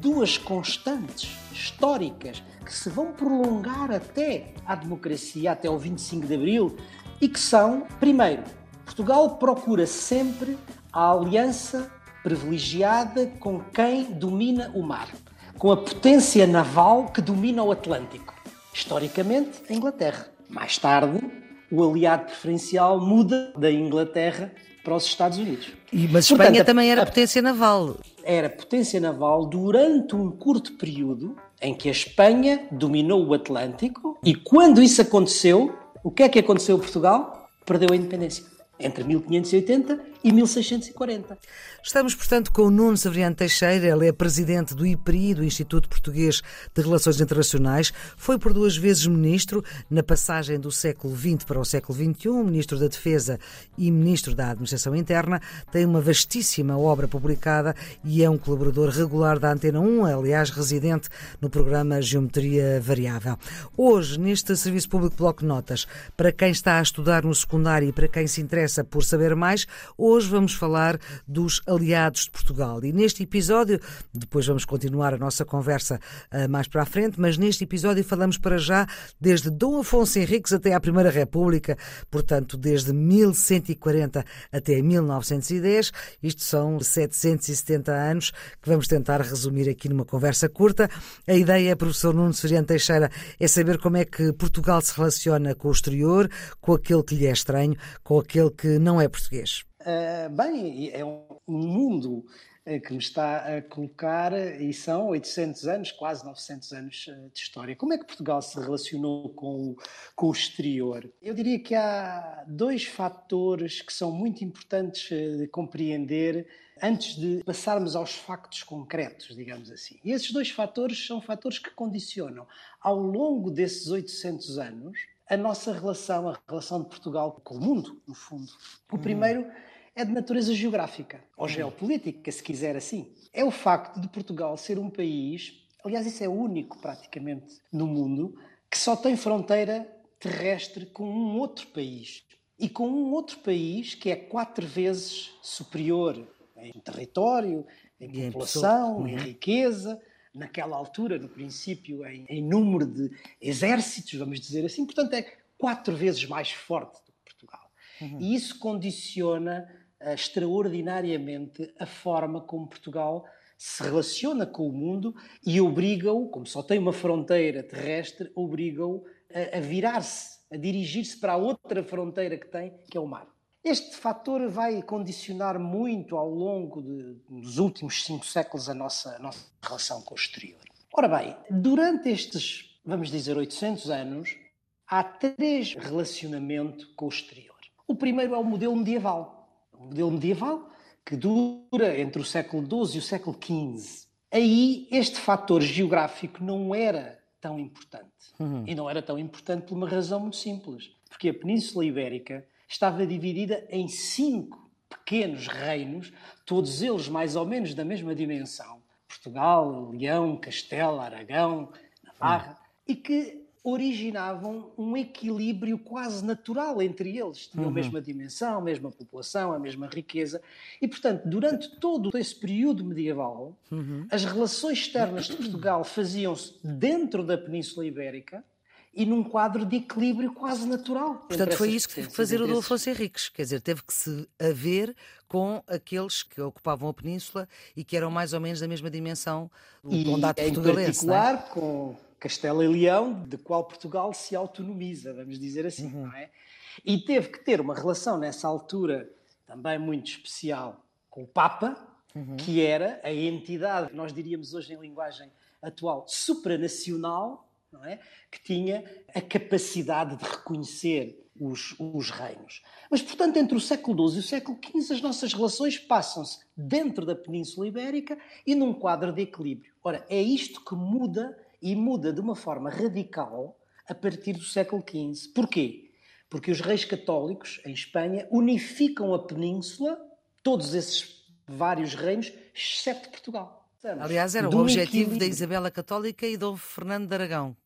Duas constantes históricas que se vão prolongar até à democracia, até ao 25 de Abril, e que são, primeiro, Portugal procura sempre a aliança privilegiada com quem domina o mar, com a potência naval que domina o Atlântico. Historicamente, a Inglaterra. Mais tarde, o aliado preferencial muda da Inglaterra para os Estados Unidos. E, mas Portanto, Espanha também era a, potência naval. Era potência naval durante um curto período em que a Espanha dominou o Atlântico e quando isso aconteceu, o que é que aconteceu a Portugal? Perdeu a independência entre 1580 e 1640. Estamos, portanto, com o Nuno Severiano Teixeira, ele é presidente do IPRI, do Instituto Português de Relações Internacionais, foi por duas vezes ministro, na passagem do século XX para o século XXI, ministro da Defesa e ministro da Administração Interna, tem uma vastíssima obra publicada e é um colaborador regular da Antena 1, aliás, residente no programa Geometria Variável. Hoje, neste Serviço Público Bloco Notas, para quem está a estudar no secundário e para quem se interessa por saber mais, hoje vamos falar dos aliados de Portugal. E neste episódio, depois vamos continuar a nossa conversa uh, mais para a frente, mas neste episódio falamos para já desde Dom Afonso Henriques até à Primeira República, portanto, desde 1140 até 1910. Isto são 770 anos que vamos tentar resumir aqui numa conversa curta. A ideia, professor Nuno Soriano Teixeira, é saber como é que Portugal se relaciona com o exterior, com aquele que lhe é estranho, com aquele que não é português. Uh, bem, é um mundo uh, que me está a colocar, e são 800 anos, quase 900 anos uh, de história. Como é que Portugal se relacionou com o, com o exterior? Eu diria que há dois fatores que são muito importantes de compreender antes de passarmos aos factos concretos, digamos assim. E esses dois fatores são fatores que condicionam, ao longo desses 800 anos, a nossa relação, a relação de Portugal com o mundo, no fundo. O primeiro é de natureza geográfica, ou geopolítica, se quiser assim. É o facto de Portugal ser um país, aliás, isso é único praticamente no mundo, que só tem fronteira terrestre com um outro país. E com um outro país que é quatro vezes superior em território, em população, em, em uhum. riqueza, naquela altura, no princípio, em, em, número de exércitos, vamos dizer assim. Portanto, é quatro vezes mais forte do que Portugal. Uhum. E isso condiciona extraordinariamente a forma como Portugal se relaciona com o mundo e obriga-o, como só tem uma fronteira terrestre, obriga-o a, a virar-se, a dirigir-se para a outra fronteira que tem, que é o mar. Este fator vai condicionar muito ao longo de, dos últimos cinco séculos a nossa, a nossa relação com o exterior. Ora bem, durante estes, vamos dizer, 800 anos, há três relacionamentos com o exterior. O primeiro é o modelo medieval. Modelo medieval que dura entre o século XII e o século XV. Aí este fator geográfico não era tão importante. Uhum. E não era tão importante por uma razão muito simples. Porque a Península Ibérica estava dividida em cinco pequenos reinos, todos eles mais ou menos da mesma dimensão: Portugal, Leão, Castela, Aragão, Navarra, hum. e que originavam um equilíbrio quase natural entre eles. Tinham uhum. a mesma dimensão, a mesma população, a mesma riqueza. E, portanto, durante todo esse período medieval, uhum. as relações externas de Portugal faziam-se dentro da Península Ibérica e num quadro de equilíbrio quase natural. Portanto, foi isso que teve que fazer o Dom Afonso Henriques, quer dizer, teve que se haver com aqueles que ocupavam a península e que eram mais ou menos da mesma dimensão do condado portugalense. Em é? particular, é? com Castela e Leão, de qual Portugal se autonomiza, vamos dizer assim, uhum. não é? E teve que ter uma relação nessa altura também muito especial com o Papa, uhum. que era a entidade, nós diríamos hoje em linguagem atual, supranacional, não é? que tinha a capacidade de reconhecer os, os, reinos. Mas, portanto, entre o século XII e o século XV, as nossas relações passam-se dentro da Península Ibérica e num quadro de equilíbrio. Ora, é isto que muda e muda de uma forma radical a partir do século XV. Porquê? Porque os reis católicos, em Espanha, unificam a Península, todos esses vários reinos, exceto Portugal. Aliás, era o objetivo da Isabela Católica e do Fernando de Aragão.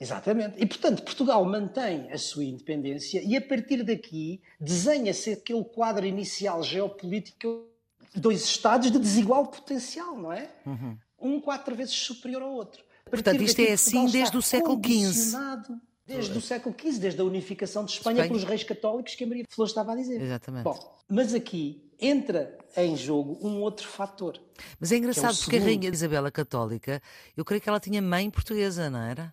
Exatamente. E, portanto, Portugal mantém a sua independência e, a partir daqui, desenha-se aquele quadro inicial geopolítico dois Estados de desigual potencial, não é? Uhum. Um quatro vezes superior ao outro. Portanto, isto é assim desde o século XV. Desde o século XV, desde a unificação de Espanha, Espanha, pelos reis católicos que a Maria Flor estava a dizer. Exatamente. Bom, mas aqui entra em jogo um outro fator. Mas é engraçado é porque segundo. a Rainha Isabela Católica, eu creio que ela tinha mãe portuguesa, não era?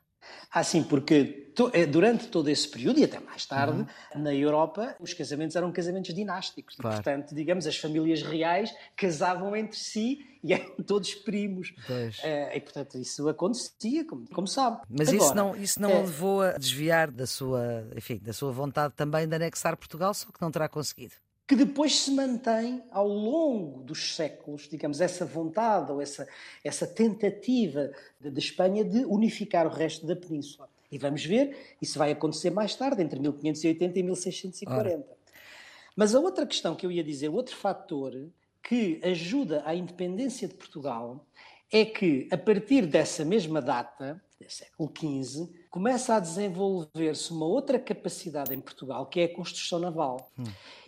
Ah, sim, porque eh, durante todo esse período e até mais tarde, uhum. na Europa, os casamentos eram casamentos dinásticos. Claro. E, portanto, digamos, as famílias reais casavam entre si e eram todos primos. Uh, e, portanto, isso acontecia, como, como sabe. Mas Agora, isso não, isso não é... levou a desviar da sua, enfim, da sua vontade também de anexar Portugal, só que não terá conseguido que depois se mantém ao longo dos séculos, digamos, essa vontade ou essa, essa tentativa de, de, Espanha de unificar o resto da península. E vamos ver, isso vai acontecer mais tarde, entre 1580 e 1640. Ora. Mas a outra questão que eu ia dizer, outro fator que ajuda à independência de Portugal, é que a partir dessa mesma data, século XV, começa a desenvolver-se uma outra capacidade em Portugal, que é a construção naval. Hum.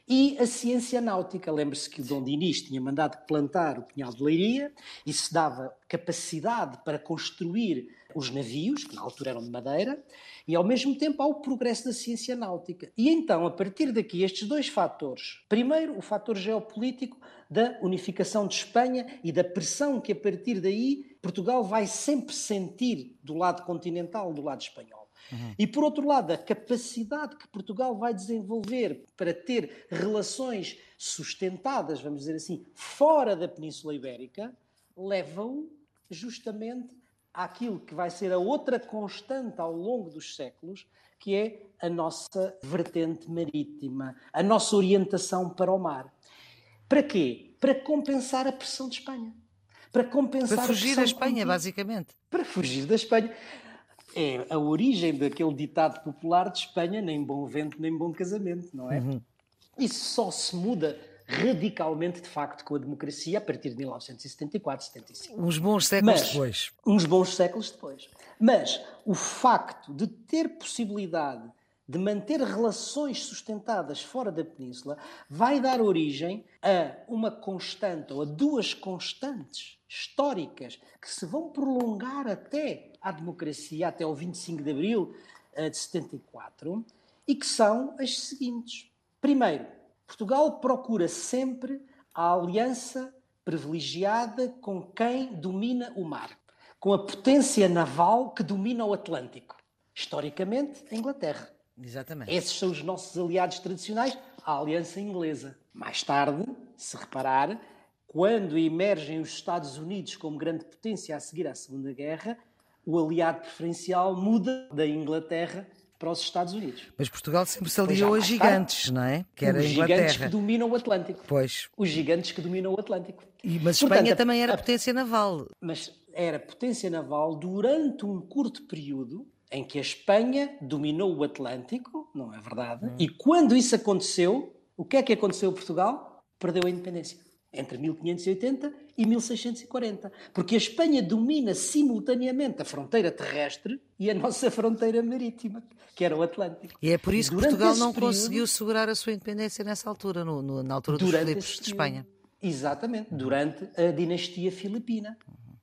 E a ciência náutica. Lembre-se que o Dom Dinis tinha mandado plantar o Pinhal de Leiria, isso dava capacidade para construir os navios, que na altura eram de madeira, e ao mesmo tempo há o progresso da ciência náutica. E então, a partir daqui, estes dois fatores. Primeiro, o fator geopolítico da unificação de Espanha e da pressão que a partir daí Portugal vai sempre sentir do lado continental, do lado espanhol. Uhum. E por outro lado, a capacidade que Portugal vai desenvolver para ter relações sustentadas, vamos dizer assim, fora da Península Ibérica, leva-o justamente àquilo que vai ser a outra constante ao longo dos séculos, que é a nossa vertente marítima, a nossa orientação para o mar. Para quê? Para compensar a pressão de Espanha. Para compensar para fugir da Espanha, basicamente. Para fugir da Espanha é a origem daquele ditado popular de Espanha, nem bom vento, nem bom casamento, não é? Uhum. Isso só se muda radicalmente, de facto, com a democracia a partir de 1974, 75. Uns bons séculos Mas, depois. Uns bons séculos depois. Mas o facto de ter possibilidade de manter relações sustentadas fora da península vai dar origem a uma constante ou a duas constantes históricas que se vão prolongar até à democracia, até ao 25 de abril eh, de 74, e que são as seguintes. Primeiro, Portugal procura sempre a aliança privilegiada com quem domina o mar, com a potência naval que domina o Atlântico. Historicamente, a Inglaterra. Exatamente. Esses são os nossos aliados tradicionais, a aliança inglesa. Mais tarde, se reparar, quando emergem os Estados Unidos como grande potência a seguir à Segunda Guerra, o aliado preferencial muda da Inglaterra para os Estados Unidos. Mas Portugal sempre se aliou a gigantes, tarde, não é? Que era os gigantes que dominam o Atlântico. Pois. Os gigantes que dominam o Atlântico. E, mas Portanto, Espanha também era a, potência naval. Mas era potência naval durante um curto período em que a Espanha dominou o Atlântico, não é verdade? Hum. E quando isso aconteceu, o que é que aconteceu a Portugal? Perdeu a independência entre 1580 e 1640, porque a Espanha domina simultaneamente a fronteira terrestre e a nossa fronteira marítima, que era o Atlântico. E é por isso que Portugal não período, conseguiu segurar a sua independência nessa altura, no, no, na altura dos Filipes de Espanha. Exatamente, durante a dinastia filipina.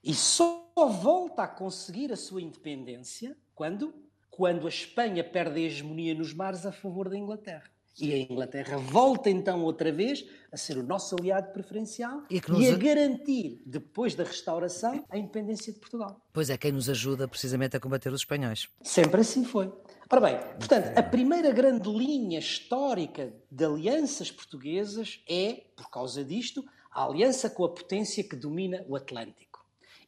E só volta a conseguir a sua independência quando? Quando a Espanha perde a hegemonia nos mares a favor da Inglaterra. E a Inglaterra volta então outra vez a ser o nosso aliado preferencial e, nos... e, a garantir, depois da restauração, a independência de Portugal. Pois é, quem nos ajuda precisamente a combater os espanhóis. Sempre assim foi. Ora bem, portanto, a primeira grande linha histórica de alianças portuguesas é, por causa disto, a aliança com a potência que domina o Atlântico.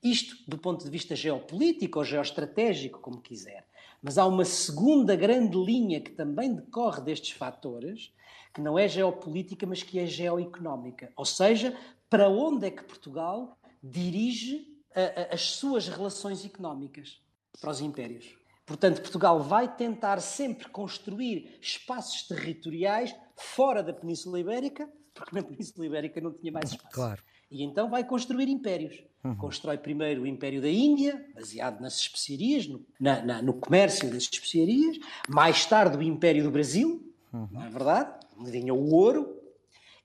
Isto do ponto de vista geopolítico ou geoestratégico, como quiser. Mas há uma segunda grande linha que também decorre destes fatores, que não é geopolítica, mas que é geoeconómica. Ou seja, para onde é que Portugal dirige a, a, as suas relações económicas para os impérios. Portanto, Portugal vai tentar sempre construir espaços territoriais fora da Península Ibérica, porque na Península Ibérica não tinha mais espaço. Claro. E então vai construir impérios. Uhum. Constrói primeiro o Império da Índia, baseado nas especiarias, no, na, na, no comércio das especiarias. Mais tarde o Império do Brasil, uhum. não é verdade? Onde vinha o ouro.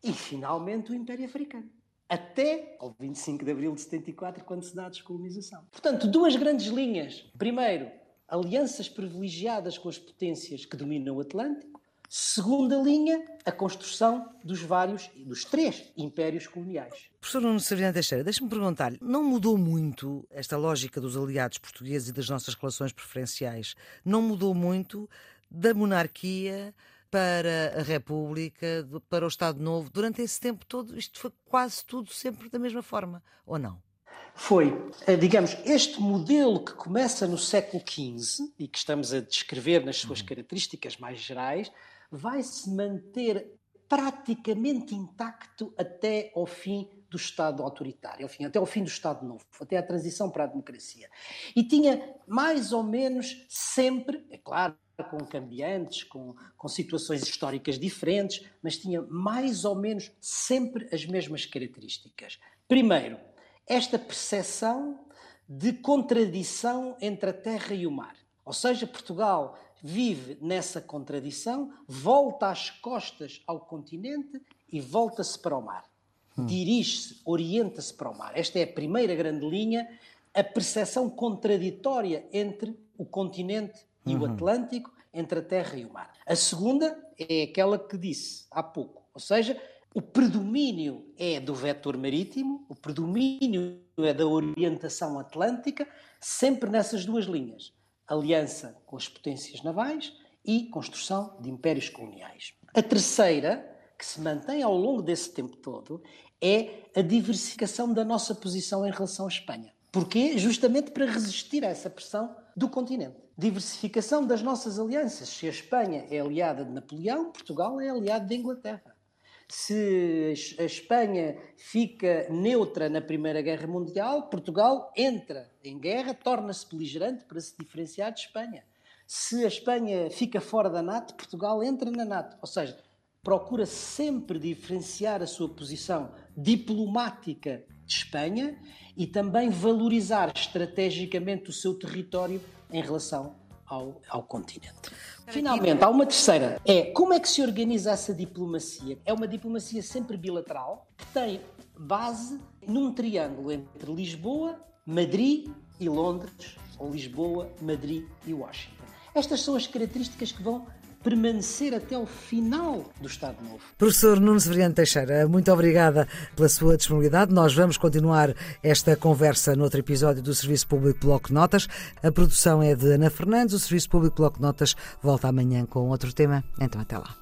E finalmente o Império Africano. Até ao 25 de abril de 74, quando se dá a descolonização. Portanto, duas grandes linhas. Primeiro, alianças privilegiadas com as potências que dominam o Atlântico. Segunda linha, a construção dos vários, dos três impérios coloniais. Professor Nuno Sabriano Teixeira, deixe-me perguntar-lhe, não mudou muito esta lógica dos aliados portugueses e das nossas relações preferenciais? Não mudou muito da monarquia para a República, para o Estado Novo? Durante esse tempo todo, isto foi quase tudo sempre da mesma forma, ou não? foi, eh, digamos, este modelo que começa no século XV e que estamos a descrever nas suas uhum. características mais gerais, vai se manter praticamente intacto até ao fim do Estado autoritário, fim, até ao fim do Estado Novo, até a transição para a democracia. E tinha mais ou menos sempre, é claro, com cambiantes, com, com situações históricas diferentes, mas tinha mais ou menos sempre as mesmas características. Primeiro, esta percepção de contradição entre a terra e o mar. Ou seja, Portugal vive nessa contradição, volta às costas ao continente e volta-se para o mar. Hum. Dirige-se, orienta-se para o mar. Esta é a primeira grande linha, a percepção contraditória entre o continente e uhum. o Atlântico, entre a terra e o mar. A segunda é aquela que disse há pouco, ou seja, o predomínio é do vetor marítimo, o predomínio é da orientação atlântica, sempre nessas duas linhas: aliança com as potências navais e construção de impérios coloniais. A terceira, que se mantém ao longo desse tempo todo, é a diversificação da nossa posição em relação à Espanha. Porquê? Justamente para resistir a essa pressão do continente. Diversificação das nossas alianças. Se a Espanha é aliada de Napoleão, Portugal é aliado da Inglaterra se a Espanha fica neutra na Primeira Guerra Mundial, Portugal entra em guerra, torna-se beligerante para se diferenciar de Espanha. Se a Espanha fica fora da NATO, Portugal entra na NATO. Ou seja, procura sempre diferenciar a sua posição diplomática de Espanha e também valorizar estrategicamente o seu território em relação ao, ao continente. Finalmente, há uma terceira. É como é que se organiza essa diplomacia? É uma diplomacia sempre bilateral que tem base num triângulo entre Lisboa, Madrid e Londres, ou Lisboa, Madrid e Washington. Estas são as características que vão permanecer até o final do Estado Novo. Professor Nuno Severiano Teixeira, muito obrigada pela sua disponibilidade. Nós vamos continuar esta conversa noutro episódio do Serviço Público Bloco Notas. A produção é de Ana Fernandes, o Serviço Público Bloco Notas volta amanhã com outro tema. Então até lá.